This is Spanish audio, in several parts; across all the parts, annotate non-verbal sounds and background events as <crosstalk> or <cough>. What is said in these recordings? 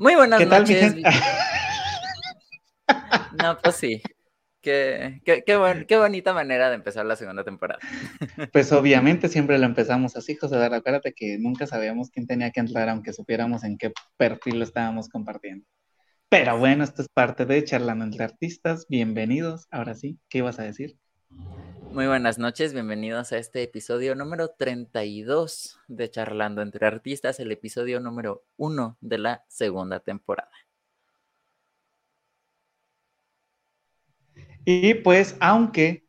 Muy buenas noches. no, pues sí. Qué, qué, qué, bonita manera de empezar la segunda temporada. Pues obviamente siempre lo empezamos así, José. Acuérdate que nunca sabíamos quién tenía que entrar, aunque supiéramos en qué perfil lo estábamos compartiendo. Pero bueno, esto es parte de Charlando entre Artistas. Bienvenidos. Ahora sí, ¿qué ibas a decir? Muy buenas noches, bienvenidos a este episodio número 32 de Charlando entre Artistas, el episodio número 1 de la segunda temporada. Y pues, aunque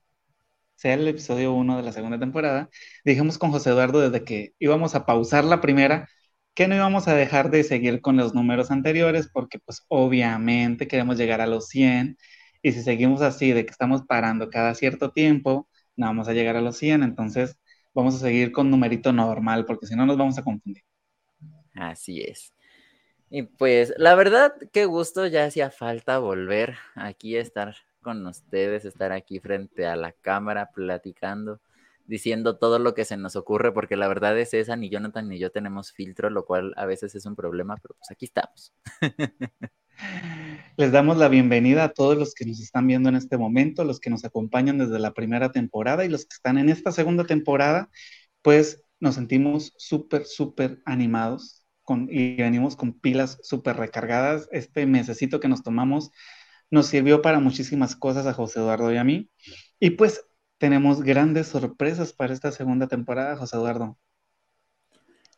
sea el episodio 1 de la segunda temporada, dijimos con José Eduardo desde que íbamos a pausar la primera, que no íbamos a dejar de seguir con los números anteriores, porque pues obviamente queremos llegar a los 100 y si seguimos así, de que estamos parando cada cierto tiempo, no vamos a llegar a los 100, entonces vamos a seguir con numerito normal, porque si no nos vamos a confundir. Así es. Y pues la verdad, qué gusto, ya hacía falta volver aquí a estar con ustedes, estar aquí frente a la cámara platicando, diciendo todo lo que se nos ocurre, porque la verdad es esa, ni Jonathan ni yo tenemos filtro, lo cual a veces es un problema, pero pues aquí estamos. <laughs> Les damos la bienvenida a todos los que nos están viendo en este momento, los que nos acompañan desde la primera temporada y los que están en esta segunda temporada, pues nos sentimos súper, súper animados con, y venimos con pilas súper recargadas. Este mesecito que nos tomamos nos sirvió para muchísimas cosas a José Eduardo y a mí. Y pues tenemos grandes sorpresas para esta segunda temporada, José Eduardo.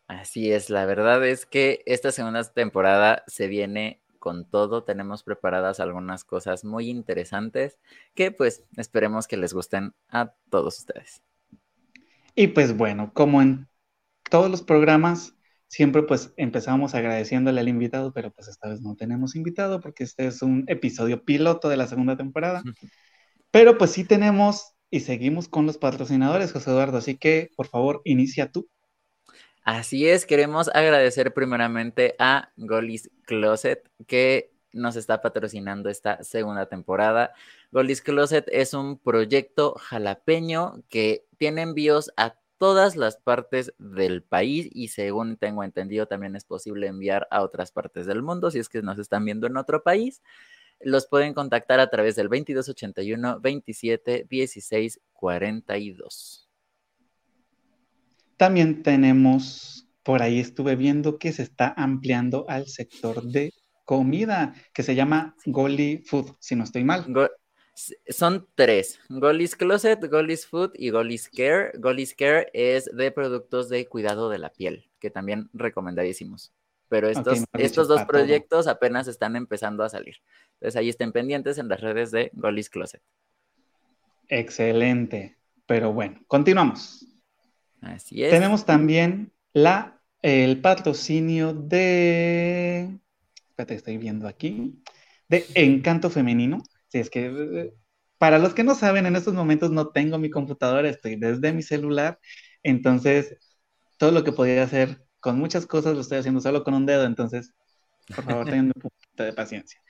Así es, la verdad es que esta segunda temporada se viene con todo. Tenemos preparadas algunas cosas muy interesantes que pues esperemos que les gusten a todos ustedes. Y pues bueno, como en todos los programas, siempre pues empezamos agradeciéndole al invitado, pero pues esta vez no tenemos invitado porque este es un episodio piloto de la segunda temporada. <laughs> Pero pues sí tenemos y seguimos con los patrocinadores, José Eduardo, así que por favor, inicia tú. Así es, queremos agradecer primeramente a Golis Closet que nos está patrocinando esta segunda temporada. Golis Closet es un proyecto jalapeño que tiene envíos a todas las partes del país y según tengo entendido también es posible enviar a otras partes del mundo si es que nos están viendo en otro país. Los pueden contactar a través del 2281 27 16 42. También tenemos, por ahí estuve viendo que se está ampliando al sector de comida, que se llama Goli Food, si no estoy mal. son tres, Golis Closet, Golis Food y Golis Care. Golis Care es de productos de cuidado de la piel, que también recomendadísimos. Pero estos, estos dos proyectos apenas están empezando a salir. Entonces ahí estén pendientes en las redes de Golis Closet. Excelente. Pero bueno, continuamos. Tenemos también la, el patrocinio de. Espérate, estoy viendo aquí. De Encanto Femenino. Si es que. Para los que no saben, en estos momentos no tengo mi computadora, estoy desde mi celular. Entonces, todo lo que podía hacer con muchas cosas lo estoy haciendo solo con un dedo. Entonces, por favor, tengan un poquito de paciencia.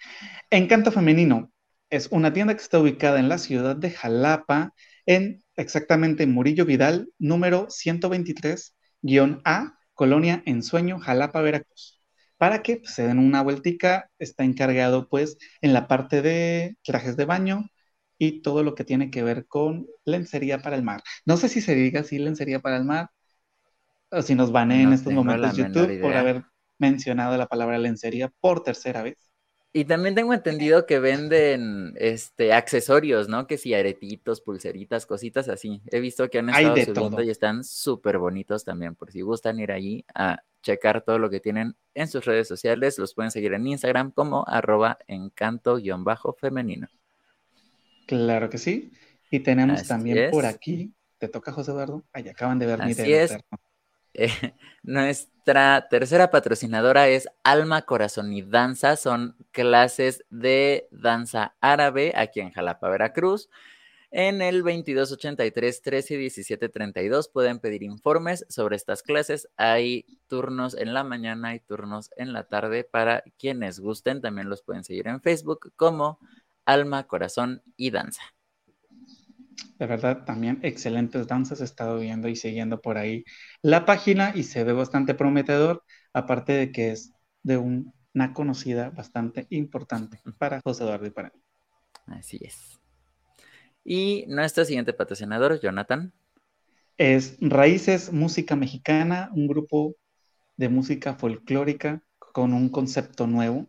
Encanto Femenino es una tienda que está ubicada en la ciudad de Jalapa, en exactamente Murillo Vidal, número 123-A, Colonia Ensueño, Jalapa, Veracruz. Para que pues, se den una vueltica, está encargado pues en la parte de trajes de baño y todo lo que tiene que ver con lencería para el mar. No sé si se diga así lencería para el mar o si nos van en estos momentos YouTube por haber mencionado la palabra lencería por tercera vez. Y también tengo entendido que venden este accesorios, ¿no? Que si aretitos, pulseritas, cositas así. He visto que han estado subiendo y están súper bonitos también. Por si gustan ir allí a checar todo lo que tienen en sus redes sociales, los pueden seguir en Instagram como arroba encanto-femenino. Claro que sí. Y tenemos también por aquí, ¿te toca José Eduardo? Ahí acaban de ver mi dedo. Eh, <laughs> nuestra tercera patrocinadora es Alma, Corazón y Danza. Son clases de danza árabe aquí en Jalapa, Veracruz. En el 2283 13 17 32 pueden pedir informes sobre estas clases. Hay turnos en la mañana y turnos en la tarde para quienes gusten. También los pueden seguir en Facebook como Alma, Corazón y Danza. De verdad, también excelentes danzas. He estado viendo y siguiendo por ahí la página y se ve bastante prometedor, aparte de que es de un una conocida bastante importante para José Eduardo y para mí. Así es. Y nuestro siguiente patrocinador, Jonathan. Es Raíces Música Mexicana, un grupo de música folclórica con un concepto nuevo.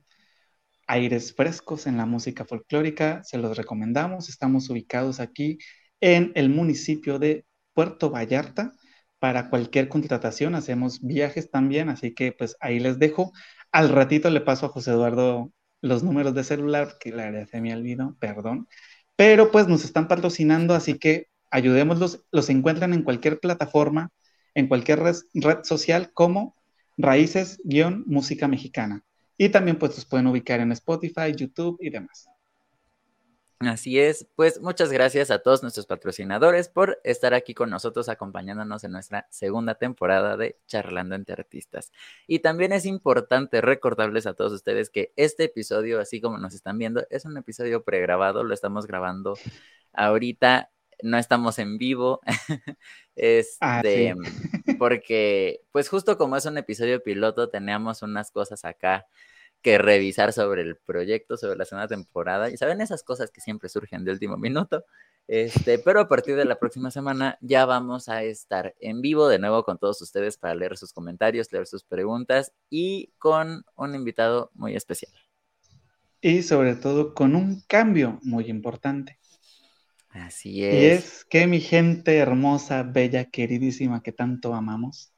Aires frescos en la música folclórica, se los recomendamos. Estamos ubicados aquí en el municipio de Puerto Vallarta. Para cualquier contratación hacemos viajes también, así que pues ahí les dejo. Al ratito le paso a José Eduardo los números de celular, que la verdad se me olvidó, perdón. Pero pues nos están patrocinando, así que ayudémoslos. Los encuentran en cualquier plataforma, en cualquier red, social como Raíces-Música Mexicana. Y también pues los pueden ubicar en Spotify, YouTube y demás. Así es, pues muchas gracias a todos nuestros patrocinadores por estar aquí con nosotros acompañándonos en nuestra segunda temporada de Charlando entre Artistas. Y también es importante recordarles a todos ustedes que este episodio, así como nos están viendo, es un episodio pregrabado, lo estamos grabando ahorita, no estamos en vivo, <laughs> ah, este, porque pues justo como es un episodio piloto, teníamos unas cosas acá que revisar sobre el proyecto, sobre la segunda temporada. Y saben esas cosas que siempre surgen de último minuto. Este, pero a partir de la próxima semana ya vamos a estar en vivo de nuevo con todos ustedes para leer sus comentarios, leer sus preguntas y con un invitado muy especial. Y sobre todo con un cambio muy importante. Así es. Y es que mi gente hermosa, bella, queridísima que tanto amamos,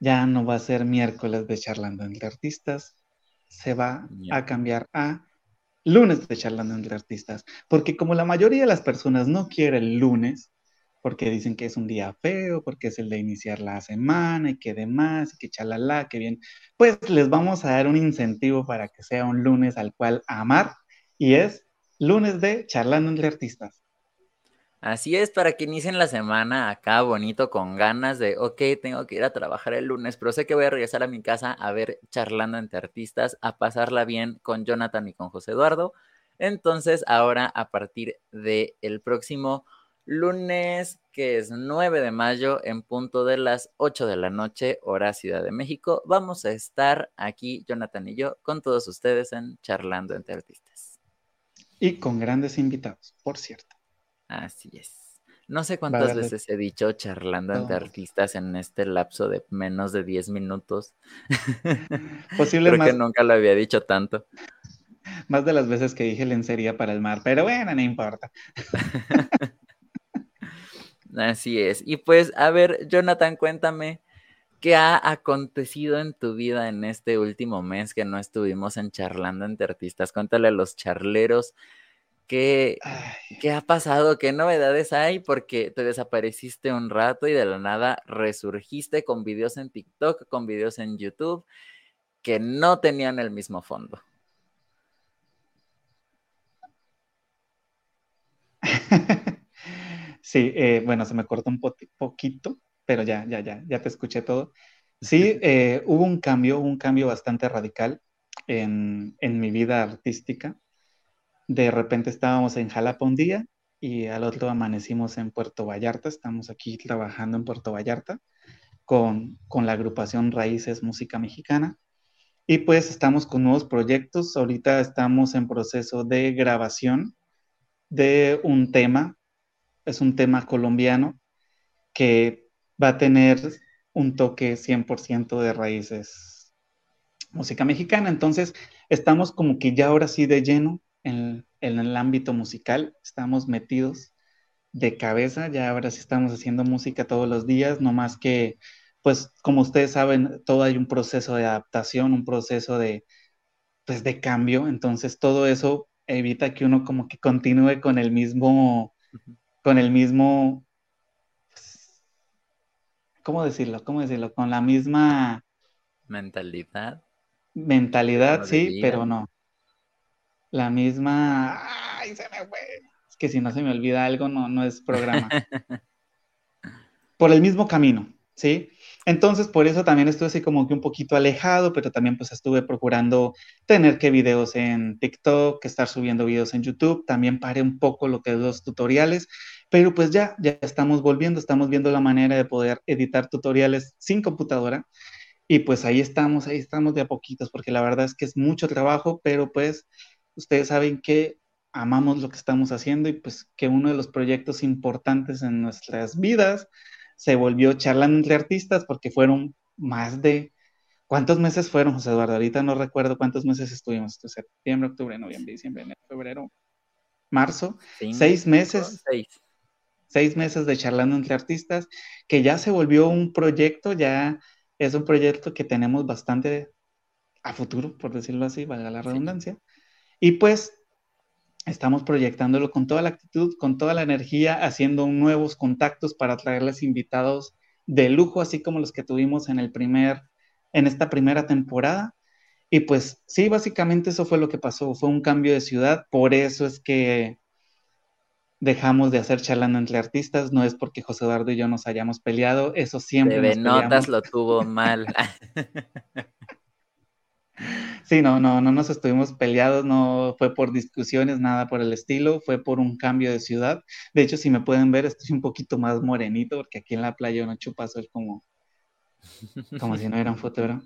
ya no va a ser miércoles de charlando entre artistas, se va a cambiar a lunes de charlando entre artistas, porque como la mayoría de las personas no quiere el lunes, porque dicen que es un día feo, porque es el de iniciar la semana y que demás, y que chalala, que bien, pues les vamos a dar un incentivo para que sea un lunes al cual amar, y es lunes de charlando entre artistas. Así es, para que inicien la semana acá bonito, con ganas de, ok, tengo que ir a trabajar el lunes, pero sé que voy a regresar a mi casa a ver charlando entre artistas, a pasarla bien con Jonathan y con José Eduardo. Entonces, ahora a partir del el próximo lunes, que es 9 de mayo, en punto de las 8 de la noche, hora Ciudad de México, vamos a estar aquí, Jonathan y yo, con todos ustedes en Charlando entre Artistas. Y con grandes invitados, por cierto. Así es. No sé cuántas veces he dicho charlando entre artistas en este lapso de menos de 10 minutos. <laughs> Posible Creo que nunca lo había dicho tanto. Más de las veces que dije lencería para el mar, pero bueno, no importa. <laughs> Así es. Y pues, a ver, Jonathan, cuéntame, ¿qué ha acontecido en tu vida en este último mes que no estuvimos en charlando entre artistas? Cuéntale a los charleros ¿Qué, ¿Qué, ha pasado? ¿Qué novedades hay? Porque te desapareciste un rato y de la nada resurgiste con videos en TikTok, con videos en YouTube que no tenían el mismo fondo. <laughs> Sí, eh, bueno, se me cortó un poquito, pero ya, ya, ya, ya te escuché todo. Sí, eh, hubo un cambio, un cambio bastante radical en, en mi vida artística de repente estábamos en Jalapa un día y al otro amanecimos en Puerto Vallarta. Estamos aquí trabajando en Puerto Vallarta con, la agrupación Raíces Música Mexicana. Y pues estamos con nuevos proyectos. Ahorita estamos en proceso de grabación de un tema. Es un tema colombiano que va a tener un toque 100% de raíces música mexicana. Entonces, estamos como que ya ahora sí de lleno en, el ámbito musical, estamos metidos de cabeza, ya ahora sí estamos haciendo música todos los días, no más que, pues como ustedes saben, todo hay un proceso de adaptación, un proceso de, pues, de cambio, entonces todo eso evita que uno como que continúe con el mismo, con el mismo, ¿cómo decirlo? ¿Cómo decirlo? Con la misma mentalidad. Mentalidad, sí, pero no la misma. ¡Ay, se me fue! Es que si no se me olvida algo, no, no es programa. <laughs> por el mismo camino, ¿sí? Entonces, por eso también estuve así como que un poquito alejado, pero también pues estuve procurando tener que videos en TikTok, que estar subiendo videos en YouTube, también paré un poco lo que es los tutoriales, pero pues ya, ya estamos volviendo, estamos viendo la manera de poder editar tutoriales sin computadora Y pues ahí estamos, ahí estamos de a poquitos, porque la verdad es que es mucho trabajo, pero pues ustedes saben que amamos lo que estamos haciendo y pues que uno de los proyectos importantes en nuestras vidas se volvió charlando entre artistas porque fueron más de... ¿Cuántos meses fueron, José Eduardo? Ahorita no recuerdo cuántos meses estuvimos. Septiembre, octubre, noviembre, diciembre, enero, febrero, marzo. seis meses. Seis. Seis meses de charlando entre artistas, que ya se volvió un proyecto, ya es un proyecto que tenemos bastante a futuro, por decirlo así, valga la redundancia. Y pues estamos proyectándolo con toda la actitud, con toda la energía, haciendo nuevos contactos para traerles invitados de lujo, así como los que tuvimos en el primer, en esta primera temporada. Y pues sí, básicamente eso fue lo que pasó, fue un cambio de ciudad, por eso es que dejamos de hacer charlando entre artistas, no es porque José Eduardo y yo nos hayamos peleado, eso siempre. De notas lo tuvo <laughs> mal. Sí, no, no, no nos estuvimos peleados, no fue por discusiones, nada por el estilo, fue por un cambio de ciudad. De hecho, si me pueden ver, estoy un poquito más morenito, porque aquí en la playa no chupa sol como, como si no era un futuro.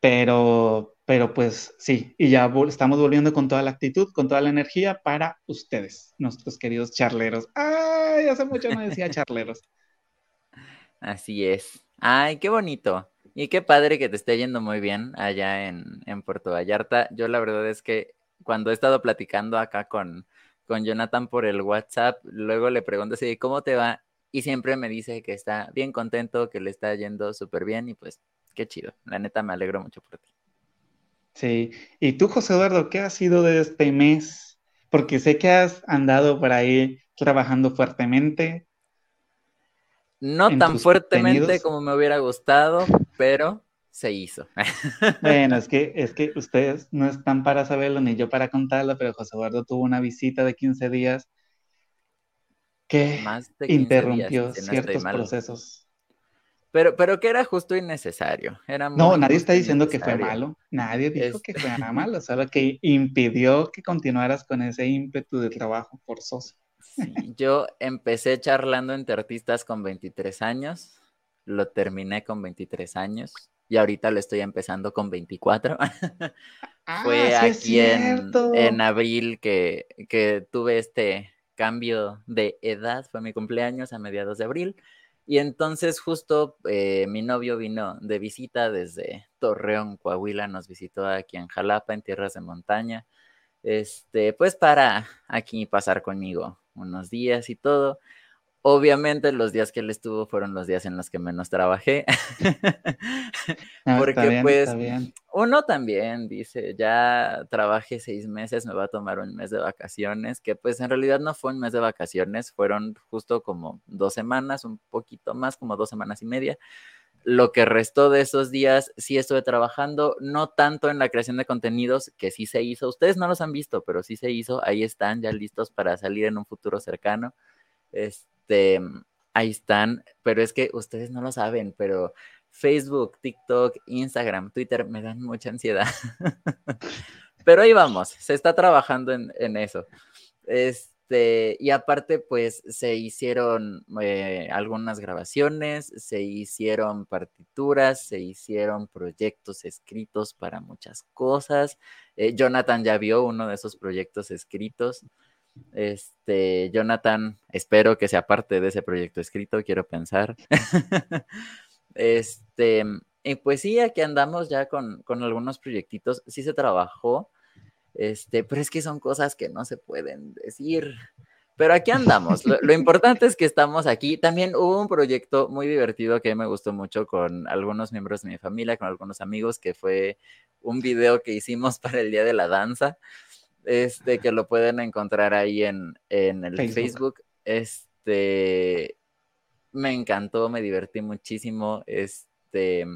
Pero, pero pues sí, y ya estamos volviendo con toda la actitud, con toda la energía para ustedes, nuestros queridos charleros. Ay, hace mucho no decía charleros. <laughs> Así es. Ay, qué bonito. Y qué padre que te esté yendo muy bien allá en, Puerto Vallarta. Yo la verdad es que cuando he estado platicando acá con, con Jonathan por el WhatsApp, luego le pregunto si cómo te va y siempre me dice que está bien contento, que le está yendo súper bien y pues qué chido. La neta me alegro mucho por ti. Sí, y tú José Eduardo, ¿qué ha sido de este mes? Porque sé que has andado por ahí trabajando fuertemente, no tan fuertemente como me hubiera gustado, pero se hizo. <laughs> Bueno, es que, es que ustedes no están para saberlo ni yo para contarlo, pero José Eduardo tuvo una visita de 15 días que interrumpió ciertos procesos. Pero, pero que era justo y necesario. Era no, nadie está diciendo que fue malo. Nadie dijo que fue malo, <laughs> solo que impidió que continuaras con ese ímpetu de trabajo forzoso yo empecé charlando entre artistas con 23 años, lo terminé con 23 años y ahorita lo estoy empezando con 24. <laughs> Fue ah, aquí en, abril que, que tuve este cambio de edad, fue mi cumpleaños a mediados de abril. Y entonces justo eh, mi novio vino de visita desde Torreón, Coahuila, nos visitó aquí en Jalapa, en tierras de montaña, este, pues para aquí pasar conmigo unos días y todo. Obviamente los días que él estuvo fueron los días en los que menos trabajé. Ah, <laughs> Porque pues uno también dice, ya trabajé seis meses, me va a tomar un mes de vacaciones, que pues en realidad no fue un mes de vacaciones, fueron justo como dos semanas, un poquito más, como dos semanas y media. Lo que restó de esos días sí estuve trabajando, no tanto en la creación de contenidos, que sí se hizo. Ustedes no los han visto, pero sí se hizo. Ahí están, ya listos para salir en un futuro cercano. Este, ahí están, pero es que ustedes no lo saben, pero Facebook, TikTok, Instagram, Twitter me dan mucha ansiedad. <laughs> pero ahí vamos, se está trabajando en, eso. Este, y aparte, pues se hicieron eh, algunas grabaciones, se hicieron partituras, se hicieron proyectos escritos para muchas cosas. Eh, Jonathan ya vio uno de esos proyectos escritos. Este, Jonathan, espero que sea parte de ese proyecto escrito, quiero pensar. <laughs> este, y pues sí, aquí andamos ya con, con algunos proyectitos. Sí se trabajó este, pero es que son cosas que no se pueden decir. Pero aquí andamos. Lo, importante es que estamos aquí. También hubo un proyecto muy divertido que me gustó mucho con algunos miembros de mi familia, con algunos amigos, que fue un video que hicimos <laughs> para el Día de la Danza. Este, que lo pueden encontrar ahí en, en el Facebook. Facebook. Este, me encantó, me divertí muchísimo. Este,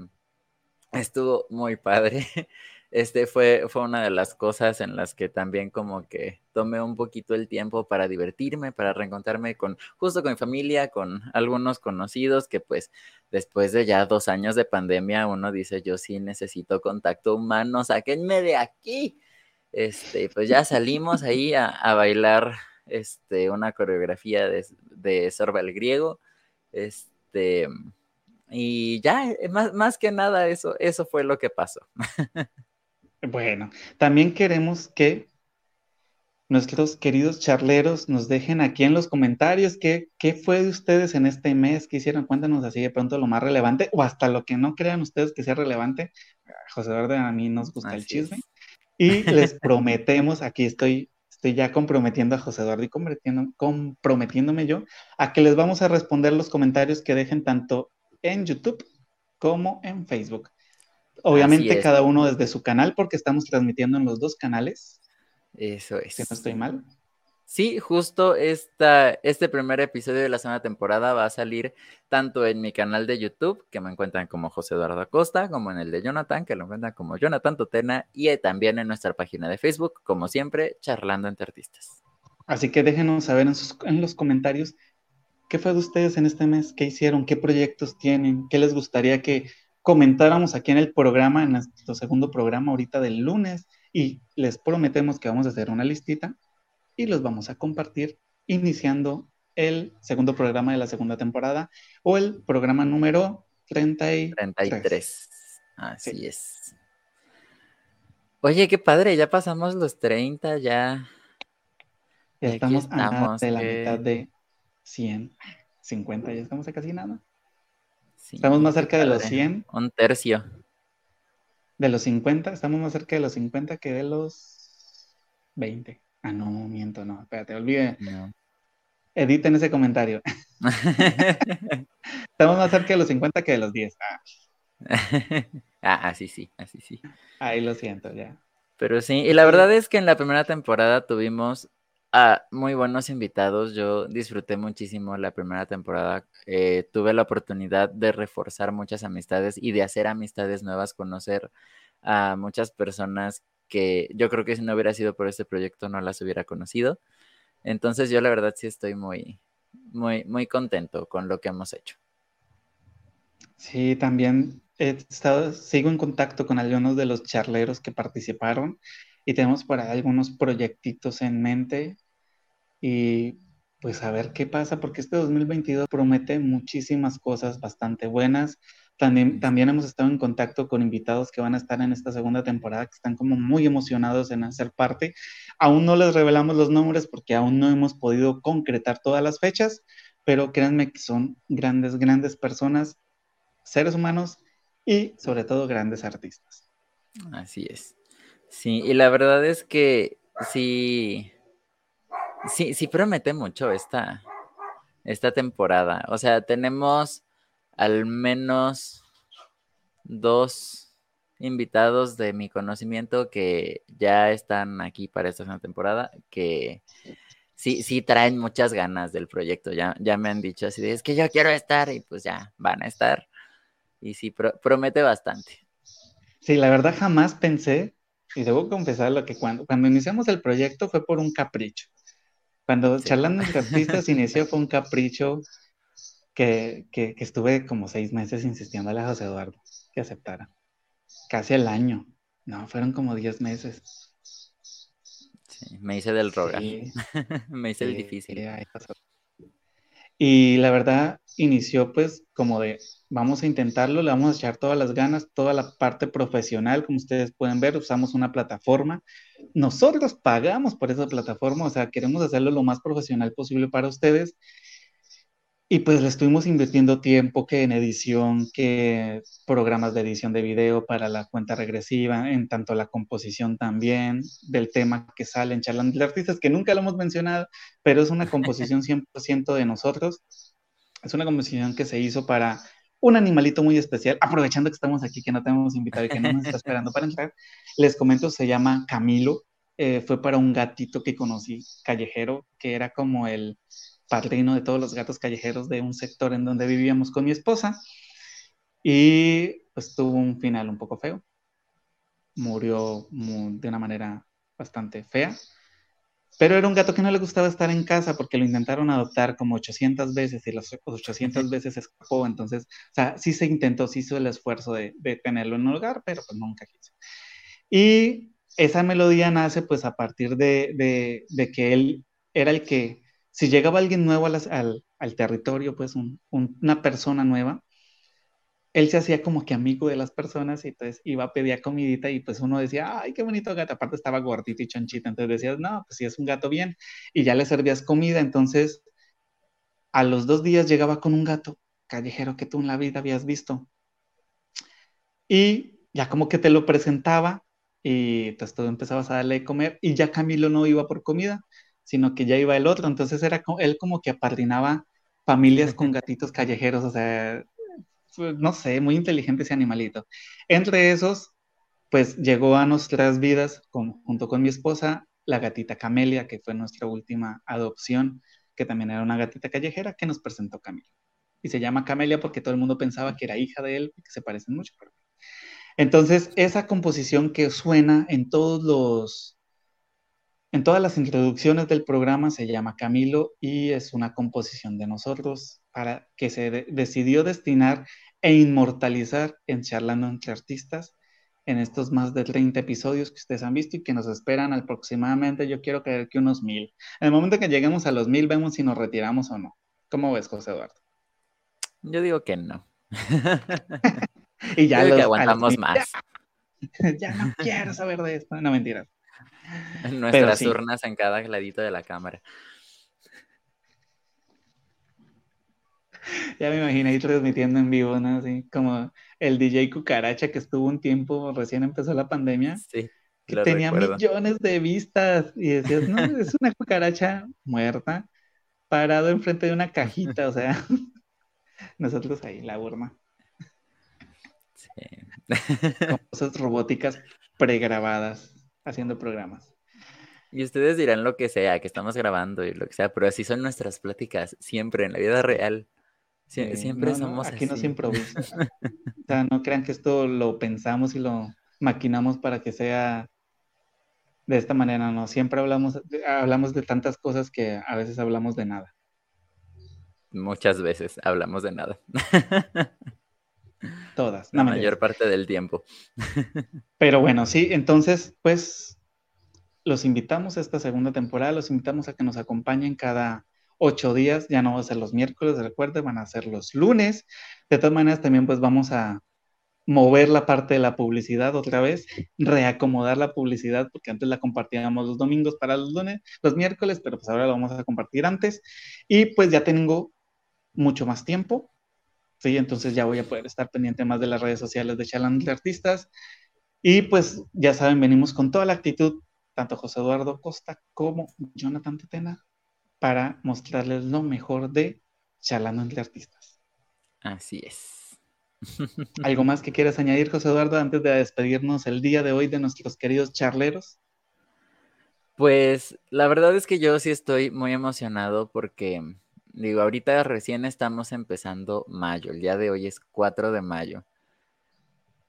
estuvo muy padre. <laughs> este fue, fue una de las cosas en las que también como que tomé un poquito el tiempo para divertirme, para reencontrarme con, justo con mi familia, con algunos conocidos que pues después de ya dos años de pandemia uno dice yo sí necesito contacto humano, sáquenme de aquí. Este, pues ya salimos ahí a, bailar este, una coreografía de, de Sorba el Griego. Este, Y ya, eh, más, más que nada, eso, eso fue lo que pasó. <laughs> bueno, también queremos que nuestros queridos charleros nos dejen aquí en los comentarios qué, qué fue de ustedes en este mes, qué hicieron, cuéntanos así de pronto lo más relevante o hasta lo que no crean ustedes que sea relevante. José Eduardo, a mí nos gusta el chisme. Y les <laughs> prometemos, aquí estoy, estoy ya comprometiendo a José Eduardo y comprometiéndome yo a que les vamos a responder los comentarios que dejen tanto en YouTube como en Facebook. Obviamente cada uno desde su canal porque estamos transmitiendo en los dos canales. Eso es. Si no estoy mal. Sí, justo esta, este primer episodio de la segunda temporada va a salir tanto en mi canal de YouTube, que me encuentran como José Eduardo Acosta, como en el de Jonathan, que lo encuentran como Jonathan Totena, y también en nuestra página de Facebook, como siempre, charlando entre artistas. Así que déjenos saber en, en los comentarios qué fue de ustedes en este mes, qué hicieron, qué proyectos tienen, qué les gustaría que comentáramos aquí en el programa, en nuestro segundo programa ahorita del lunes y les prometemos que vamos a hacer una listita y los vamos a compartir iniciando el segundo programa de la segunda temporada o el programa número 33. 33. Así es. Oye, qué padre, ya pasamos los 30, ya. Ya estamos, a de la mitad de 100, 50, ya estamos a casi nada. estamos más cerca de los 100. Un tercio. De los 50, estamos más cerca de los 50 que de los 20. Ah, no, miento, no, espérate, olvide. Editen ese comentario. <laughs> estamos más cerca de los 50 que de los 10. Ah. <laughs> ah, así sí, así sí. Ahí lo siento, ya. Pero sí, y la verdad es que en la primera temporada tuvimos a muy buenos invitados. Yo disfruté muchísimo la primera temporada. Eh, tuve la oportunidad de reforzar muchas amistades y de hacer amistades nuevas, conocer a muchas personas que yo creo que si no hubiera sido por este proyecto no las hubiera conocido. Entonces yo la verdad sí estoy muy, muy, muy contento con lo que hemos hecho. Sí, también he estado, sigo en contacto con algunos de los charleros que participaron y tenemos por ahí algunos proyectitos en mente y pues a ver qué pasa, porque este 2022 promete muchísimas cosas bastante buenas. También, también hemos estado en contacto con invitados que van a estar en esta segunda temporada, que están como muy emocionados en hacer parte. Aún no les revelamos los nombres porque aún no hemos podido concretar todas las fechas, pero créanme que son grandes, grandes personas, seres humanos y sobre todo grandes artistas. Así es. Sí, y la verdad es que sí, sí, sí promete mucho esta, esta temporada. O sea, tenemos al menos dos invitados de mi conocimiento que ya están aquí para esta temporada, que sí, sí traen muchas ganas del proyecto. Ya, ya me han dicho así es que yo quiero estar y pues ya van a estar. Y sí, promete bastante. Sí, la verdad jamás pensé y debo confesar lo que cuando, cuando iniciamos el proyecto fue por un capricho. Cuando Charlando entre <laughs> Artistas inició fue un capricho que, que, estuve como seis meses insistiendo a José Eduardo que aceptara. Casi el año. No, fueron como diez meses. Sí, me hice del rogar. <laughs> me hice el difícil. y la verdad inició pues como de vamos a intentarlo, le vamos a echar todas las ganas, toda la parte profesional, como ustedes pueden ver, usamos una plataforma. Nosotros pagamos por esa plataforma, o sea, queremos hacerlo lo más profesional posible para ustedes. Y pues le estuvimos invirtiendo tiempo que en edición, que programas de edición de video para la cuenta regresiva, en tanto la composición también, del tema que sale en Charlando de Artistas, que nunca lo hemos mencionado, pero es una composición <laughs> 100% de nosotros. Es una composición que se hizo para un animalito muy especial, aprovechando que estamos aquí, que no tenemos invitado y que no nos está esperando para entrar, les comento, se llama Camilo, eh, fue para un gatito que conocí, callejero, que era como el padrino de todos los gatos callejeros de un sector en donde vivíamos con mi esposa, y pues tuvo un final un poco feo, murió de una manera bastante fea, pero era un gato que no le gustaba estar en casa porque lo intentaron adoptar como 800 veces y las 800 veces escapó. Entonces, o sea, sí se intentó, sí hizo el esfuerzo de, tenerlo en un lugar, pero pues nunca quiso. Y esa melodía nace pues a partir de, que él era el que, si llegaba alguien nuevo al, al, territorio, pues una persona nueva, él se hacía como que amigo de las personas y entonces iba a pedir comidita y pues uno decía, ay, qué bonito gato, aparte estaba gordito y chonchito, entonces decías, no, pues si es un gato bien, y ya le servías comida, entonces a los dos días llegaba con un gato callejero que tú en la vida habías visto. Y ya como que te lo presentaba y entonces tú empezabas a darle de comer y ya Camilo no iba por comida, sino que ya iba el otro, entonces era él como que apardinaba familias con gatitos callejeros, o sea, pues, no sé, muy inteligente ese animalito. Entre esos, pues llegó a nuestras vidas junto con mi esposa la gatita Camelia, que fue nuestra última adopción, que también era una gatita callejera que nos presentó Camilo. Y se llama Camelia porque todo el mundo pensaba que era hija de él, que se parecen mucho. Entonces, esa composición que suena en todos los en todas las introducciones del programa se llama Camilo y es una composición de nosotros para que se decidió destinar e inmortalizar en Charlando entre Artistas en estos más de 30 episodios que ustedes han visto y que nos esperan aproximadamente, yo quiero creer que unos mil. En el momento que lleguemos a los mil, vemos si nos retiramos o no. ¿Cómo ves, José Eduardo? Yo digo que no. <laughs> y ya lo que aguantamos más. <laughs> Ya, no quiero saber de esto. No, mentiras. <laughs> Nuestras urnas en cada ladito de la cámara. Ya me imaginé ahí transmitiendo en vivo, ¿no? Así como el DJ Cucaracha que estuvo un tiempo, recién empezó la pandemia. Sí. Que tenía millones de vistas y decías, no, <laughs> es una cucaracha muerta parado enfrente de una cajita, o sea, <laughs> nosotros ahí, la urna. Sí. Con cosas robóticas pregrabadas haciendo programas. Y ustedes dirán lo que sea, que estamos grabando y lo que sea, pero así son nuestras pláticas, siempre en la vida real. siempre somos aquí no se improvisa. <laughs> o sea, no crean que esto lo pensamos y lo maquinamos para que sea de esta manera, no. Siempre hablamos, hablamos de tantas cosas que a veces hablamos de nada. Muchas veces hablamos de nada. <laughs> Todas. La mayor parte del tiempo. <laughs> Pero bueno, sí, entonces, pues los invitamos a esta segunda temporada, los invitamos a que nos acompañen cada ocho días, ya no va a ser los miércoles, recuerden, van a ser los lunes. De todas maneras, también pues vamos a mover la parte de la publicidad otra vez, reacomodar la publicidad, porque antes la compartíamos los domingos para los lunes, los miércoles, pero pues ahora lo vamos a compartir antes. Y pues ya tengo mucho más tiempo, ¿sí? Entonces ya voy a poder estar pendiente más de las redes sociales de Challenge de Artistas. Y pues ya saben, venimos con toda la actitud, tanto José Eduardo Costa como Jonathan Tetena, para mostrarles lo mejor de Charlando entre Artistas. Así es. <laughs> ¿Algo más que quieras añadir, José Eduardo, antes de despedirnos el día de hoy de nuestros queridos charleros? Pues la verdad es que yo sí estoy muy emocionado porque Digo, ahorita recién estamos empezando mayo, el día de hoy es 4 de mayo.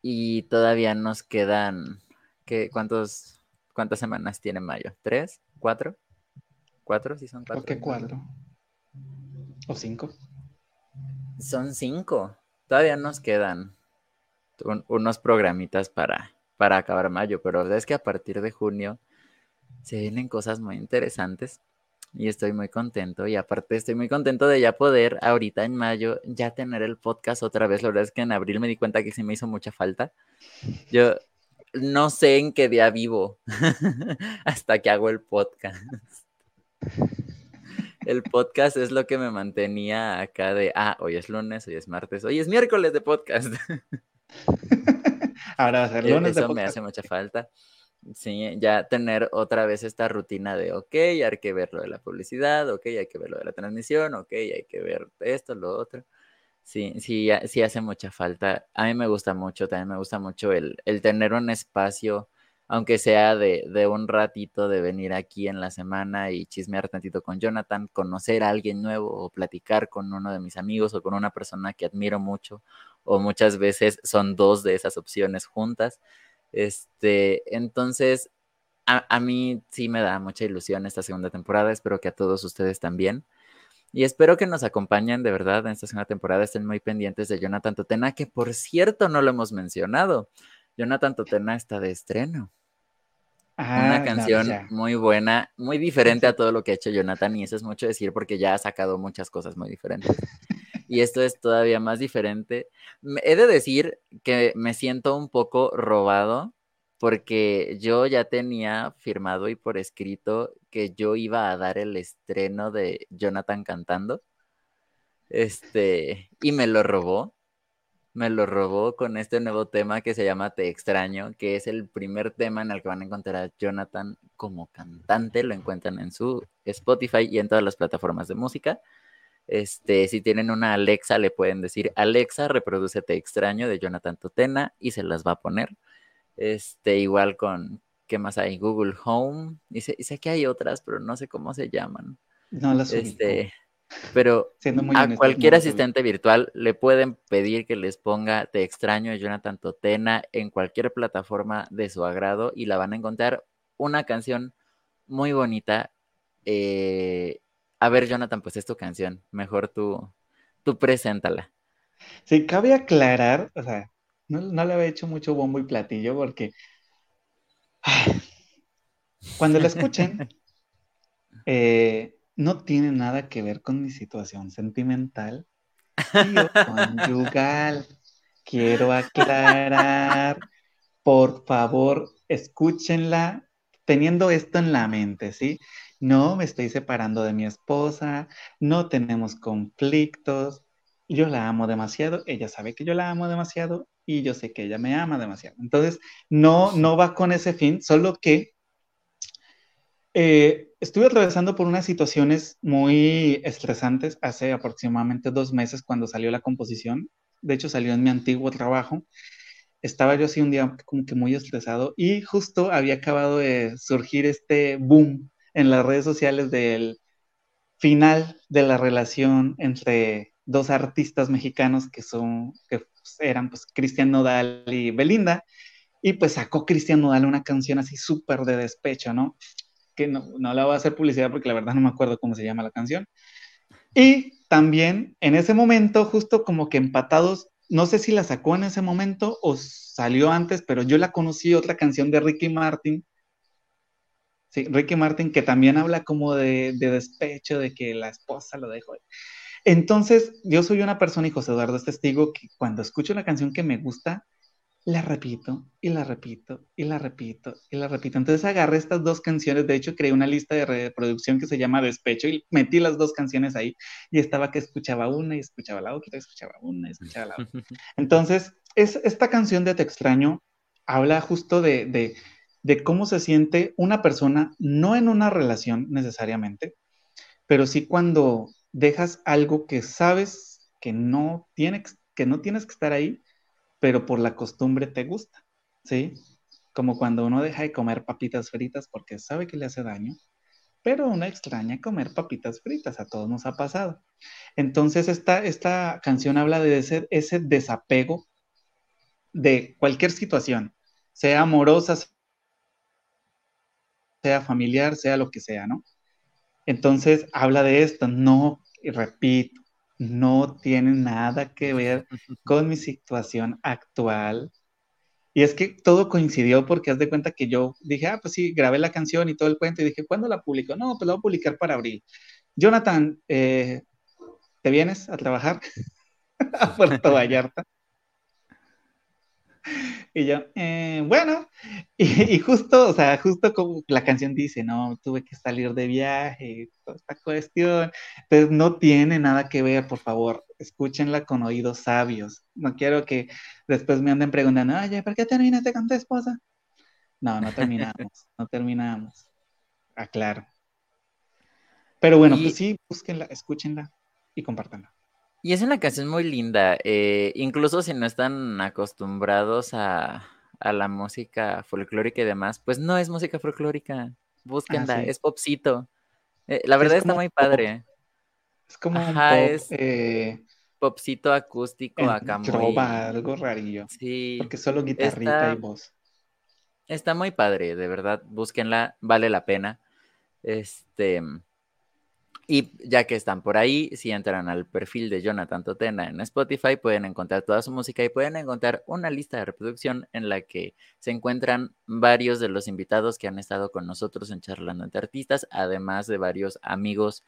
Y todavía nos quedan, ¿qué, cuántos, ¿cuántas semanas tiene mayo? ¿Tres? ¿Cuatro? ¿Cuatro? ¿Sí son cuatro? ¿Por qué cuatro? ¿O cinco? Son cinco. Todavía nos quedan unos programitas para, para acabar mayo, pero es que a partir de junio se vienen cosas muy interesantes y estoy muy contento. Y aparte estoy muy contento de ya poder ahorita en mayo ya tener el podcast otra vez. La verdad es que en abril me di cuenta que sí me hizo mucha falta. Yo no sé en qué día vivo <laughs> hasta que hago el podcast. El podcast es lo que me mantenía acá de, ah, hoy es lunes, hoy es martes, hoy es miércoles de podcast. <laughs> Ahora va a ser lunes. Eso me hace mucha falta. Sí, ya tener otra vez esta rutina de, ok, hay que ver lo de la publicidad, ok, hay que ver lo de la transmisión, ok, hay que ver esto, lo otro. Sí, sí, sí hace mucha falta. A mí me gusta mucho, también me gusta mucho el, el tener un espacio, aunque sea de, de, un ratito de venir aquí en la semana y chismear tantito con Jonathan, conocer a alguien nuevo o platicar con uno de mis amigos o con una persona que admiro mucho, o muchas veces son dos de esas opciones juntas. Este, entonces, a, mí sí me da mucha ilusión esta segunda temporada. Espero que a todos ustedes también. Y espero que nos acompañen de verdad en esta segunda temporada. Estén muy pendientes de Jonathan Totena, que por cierto no lo hemos mencionado. Jonathan Totena está de estreno. Una ah, canción muy buena, muy diferente a todo lo que ha hecho Jonathan, y eso es mucho decir porque ya ha sacado muchas cosas muy diferentes. <laughs> y esto es todavía más diferente. He de decir que me siento un poco robado porque yo ya tenía firmado y por escrito que yo iba a dar el estreno de Jonathan cantando. Este, y me lo robó. Me lo robó con este nuevo tema que se llama Te extraño, que es el primer tema en el que van a encontrar a Jonathan como cantante. Lo encuentran en su Spotify y en todas las plataformas de música. Este, si tienen una Alexa, le pueden decir Alexa, reproduce Te extraño de Jonathan Totena y se las va a poner. Este, igual con, ¿qué más hay? Google Home. Y sé, que hay otras, pero no sé cómo se llaman. No las este, Pero a cualquier asistente virtual le pueden pedir que les ponga Te extraño Jonathan Totena en cualquier plataforma de su agrado y la van a encontrar una canción muy bonita. Eh, a ver, Jonathan, pues es tu canción. Mejor tú, tú preséntala. Sí, cabe aclarar, o sea, no, le había hecho mucho bombo y platillo porque cuando la escuchen, <laughs> eh, no tiene nada que ver con mi situación sentimental o conyugal. Quiero aclarar, por favor, escúchenla teniendo esto en la mente, ¿sí? No me estoy separando de mi esposa, no tenemos conflictos, yo la amo demasiado, ella sabe que yo la amo demasiado y yo sé que ella me ama demasiado. Entonces, no, no va con ese fin, solo que eh, estuve atravesando por unas situaciones muy estresantes hace aproximadamente dos meses cuando salió la composición. De hecho, salió en mi antiguo trabajo. Estaba yo así un día como que muy estresado y justo había acabado de surgir este boom en las redes sociales del final de la relación entre dos artistas mexicanos que son, que eran pues Cristian Nodal y Belinda, y pues sacó Cristian Nodal una canción así súper de despecho, ¿no? Que no, no la voy a hacer publicidad porque la verdad no me acuerdo cómo se llama la canción. Y también en ese momento, justo como que empatados, no sé si la sacó en ese momento o salió antes, pero yo la conocí otra canción de Ricky Martin. Sí, Ricky Martin, que también habla como de, de despecho, de que la esposa lo dejó. Entonces, yo soy una persona, y José Eduardo es testigo, que cuando escucho una canción que me gusta, la repito y la repito y la repito y la repito. Entonces agarré estas dos canciones, de hecho creé una lista de reproducción que se llama Despecho y metí las dos canciones ahí y estaba que escuchaba una y escuchaba la otra, y escuchaba una y escuchaba la otra. <laughs> Entonces, es, esta canción de Te extraño habla justo de, de, de cómo se siente una persona, no en una relación necesariamente, pero sí cuando dejas algo que sabes que no, tiene, que no tienes que estar ahí, pero por la costumbre te gusta, ¿sí? Como cuando uno deja de comer papitas fritas porque sabe que le hace daño, pero uno extraña comer papitas fritas, a todos nos ha pasado. Entonces esta, esta canción habla de ese, ese desapego de cualquier situación, sea amorosa, sea familiar, sea lo que sea, ¿no? Entonces habla de esto, no, y repito, no tiene nada que ver con mi situación actual. Y es que todo coincidió porque haz de cuenta que yo dije, ah, pues sí, grabé la canción y todo el cuento y dije, ¿cuándo la publico? No, pues la voy a publicar para abril. Jonathan, eh, ¿te vienes a trabajar <laughs> a Puerto <laughs> Vallarta? Y yo, eh, bueno, <laughs> y, justo, o sea, justo como la canción dice, no, tuve que salir de viaje, toda esta cuestión, entonces no tiene nada que ver, por favor, escúchenla con oídos sabios. No quiero que después me anden preguntando, oye, ¿por qué terminaste con tu esposa? No, no terminamos, <laughs> no terminamos. Aclaro. Pero bueno, pues sí, búsquenla, escúchenla y compártanla. Y es una canción muy linda, eh, incluso si no están acostumbrados a, la música folclórica y demás, pues no es música folclórica, búsquenla, ah, es popcito. Eh, la verdad está muy padre. Es como un pop, es eh, popcito acústico acá muy... algo rarillo. Sí. Porque solo guitarrita y voz. Está muy padre, de verdad, búsquenla, vale la pena. Este... Y ya que están por ahí, si entran al perfil de Jonathan Totena en Spotify, pueden encontrar toda su música y pueden encontrar una lista de reproducción en la que se encuentran varios de los invitados que han estado con nosotros en Charlando entre Artistas, además de varios amigos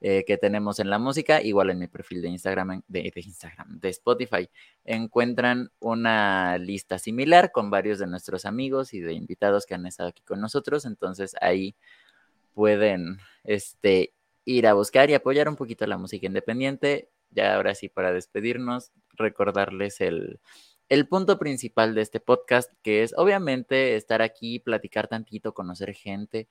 eh, que tenemos en la música, igual en mi perfil de Instagram, de, Instagram, de Spotify, encuentran una lista similar con varios de nuestros amigos y de invitados que han estado aquí con nosotros. Entonces ahí pueden este, ir a buscar y apoyar un poquito la música independiente. Ya ahora sí, para despedirnos, recordarles el, el punto principal de este podcast, que es obviamente estar aquí, platicar tantito, conocer gente,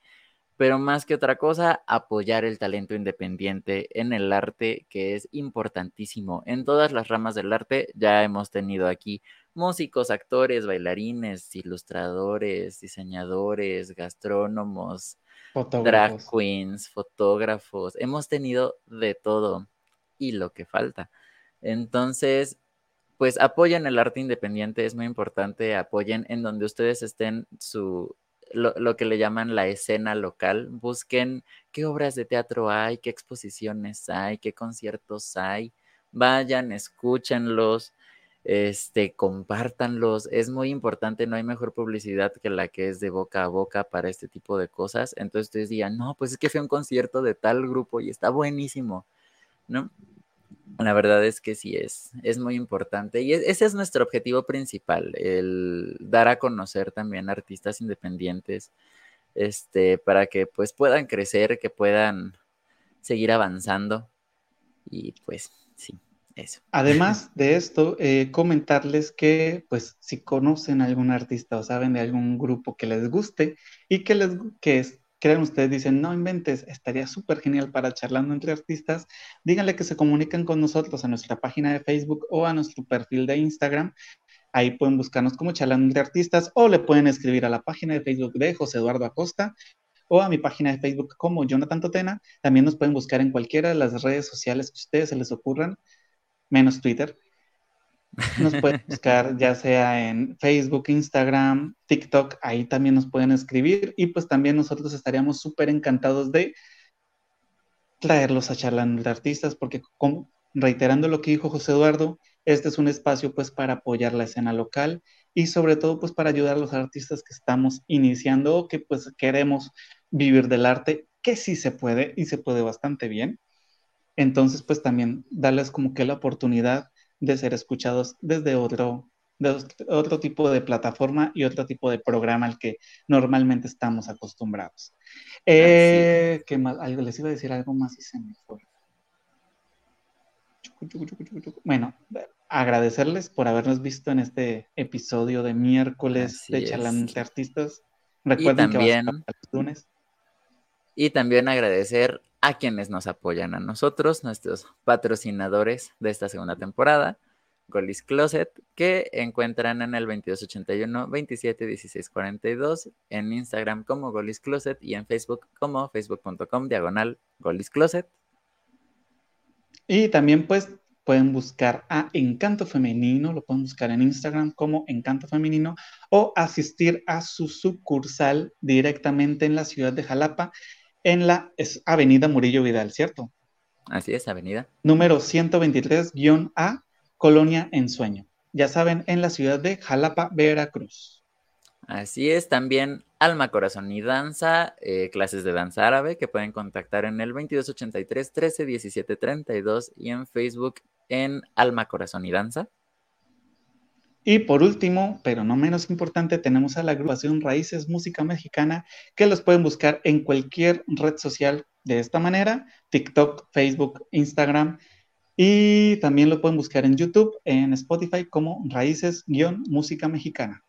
pero más que otra cosa, apoyar el talento independiente en el arte, que es importantísimo. En todas las ramas del arte ya hemos tenido aquí músicos, actores, bailarines, ilustradores, diseñadores, gastrónomos, drag queens, fotógrafos. Hemos tenido de todo y lo que falta. Entonces, pues apoyen el arte independiente, es muy importante, apoyen en donde ustedes estén su, lo, que le llaman la escena local. Busquen qué obras de teatro hay, qué exposiciones hay, qué conciertos hay. Vayan, escúchenlos, este, compártanlos. Es muy importante, no hay mejor publicidad que la que es de boca a boca para este tipo de cosas. Entonces ustedes digan, no, pues es que fue un concierto de tal grupo y está buenísimo, ¿no? La verdad es que sí es, es muy importante y ese es nuestro objetivo principal, el dar a conocer también artistas independientes, este, para que pues puedan crecer, que puedan seguir avanzando y pues sí, eso. Además de esto, eh, comentarles que pues si conocen a algún artista o saben de algún grupo que les guste y que les que crean ustedes, dicen, no inventes, estaría súper genial para charlando entre artistas, díganle que se comuniquen con nosotros a nuestra página de Facebook o a nuestro perfil de Instagram. Ahí pueden buscarnos como charlando entre artistas o le pueden escribir a la página de Facebook de José Eduardo Acosta o a mi página de Facebook como Jonathan Totena. También nos pueden buscar en cualquiera de las redes sociales que ustedes se les ocurran, menos Twitter. Nos pueden <laughs> buscar ya sea en Facebook, Instagram, TikTok, ahí también nos pueden escribir y pues también nosotros estaríamos súper encantados de traerlos a charlar de artistas porque como, reiterando lo que dijo José Eduardo, este es un espacio pues para apoyar la escena local y sobre todo pues para ayudar a los artistas que estamos iniciando o que pues queremos vivir del arte, que sí se puede y se puede bastante bien. Entonces pues también darles como que la oportunidad de ser escuchados desde otro, otro tipo de plataforma y otro tipo de programa al que normalmente estamos acostumbrados. Eh, ¿qué más? Algo, les iba a decir algo más y se me fue. Bueno, agradecerles por habernos visto en este episodio de miércoles de Charlante Artistas. Recuerden también, que va a lunes. Y también agradecer a quienes nos apoyan a nosotros, nuestros patrocinadores de esta segunda temporada, Golis Closet, que encuentran en el 2281 27 42 en Instagram como Golis Closet y en Facebook como facebook.com diagonal Golis Closet. Y también pues pueden buscar a Encanto Femenino, lo pueden buscar en Instagram como Encanto Femenino o asistir a su sucursal directamente en la ciudad de Jalapa en la Avenida Murillo Vidal, ¿cierto? Así es, Avenida. Número 123-A, Colonia Ensueño. Ya saben, en la ciudad de Jalapa, Veracruz. Así es, también Alma, Corazón y Danza, eh, clases de danza árabe que pueden contactar en el 2283 13 17 32 y en Facebook en Alma, Corazón y Danza. Y por último, pero no menos importante, tenemos a la agrupación Raíces Música Mexicana, que los pueden buscar en cualquier red social de esta manera, TikTok, Facebook, Instagram, y también lo pueden buscar en YouTube, en Spotify como Raíces-Música Mexicana.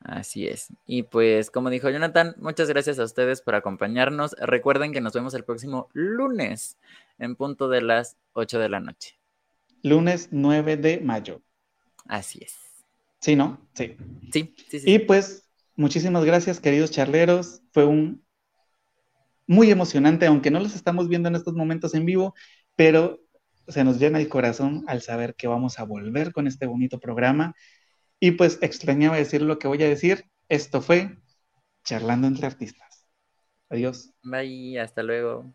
Así es. Y pues, como dijo Jonathan, muchas gracias a ustedes por acompañarnos. Recuerden que nos vemos el próximo lunes en punto de las 8 de la noche. Lunes 9 de mayo. Así es. Sí, ¿no? Sí. Sí, sí, sí. Y pues, muchísimas gracias, queridos charleros. Fue un muy emocionante, aunque no los estamos viendo en estos momentos en vivo, pero se nos llena el corazón al saber que vamos a volver con este bonito programa. Y pues extrañaba decir lo que voy a decir. Esto fue Charlando entre Artistas. Adiós. Bye, hasta luego.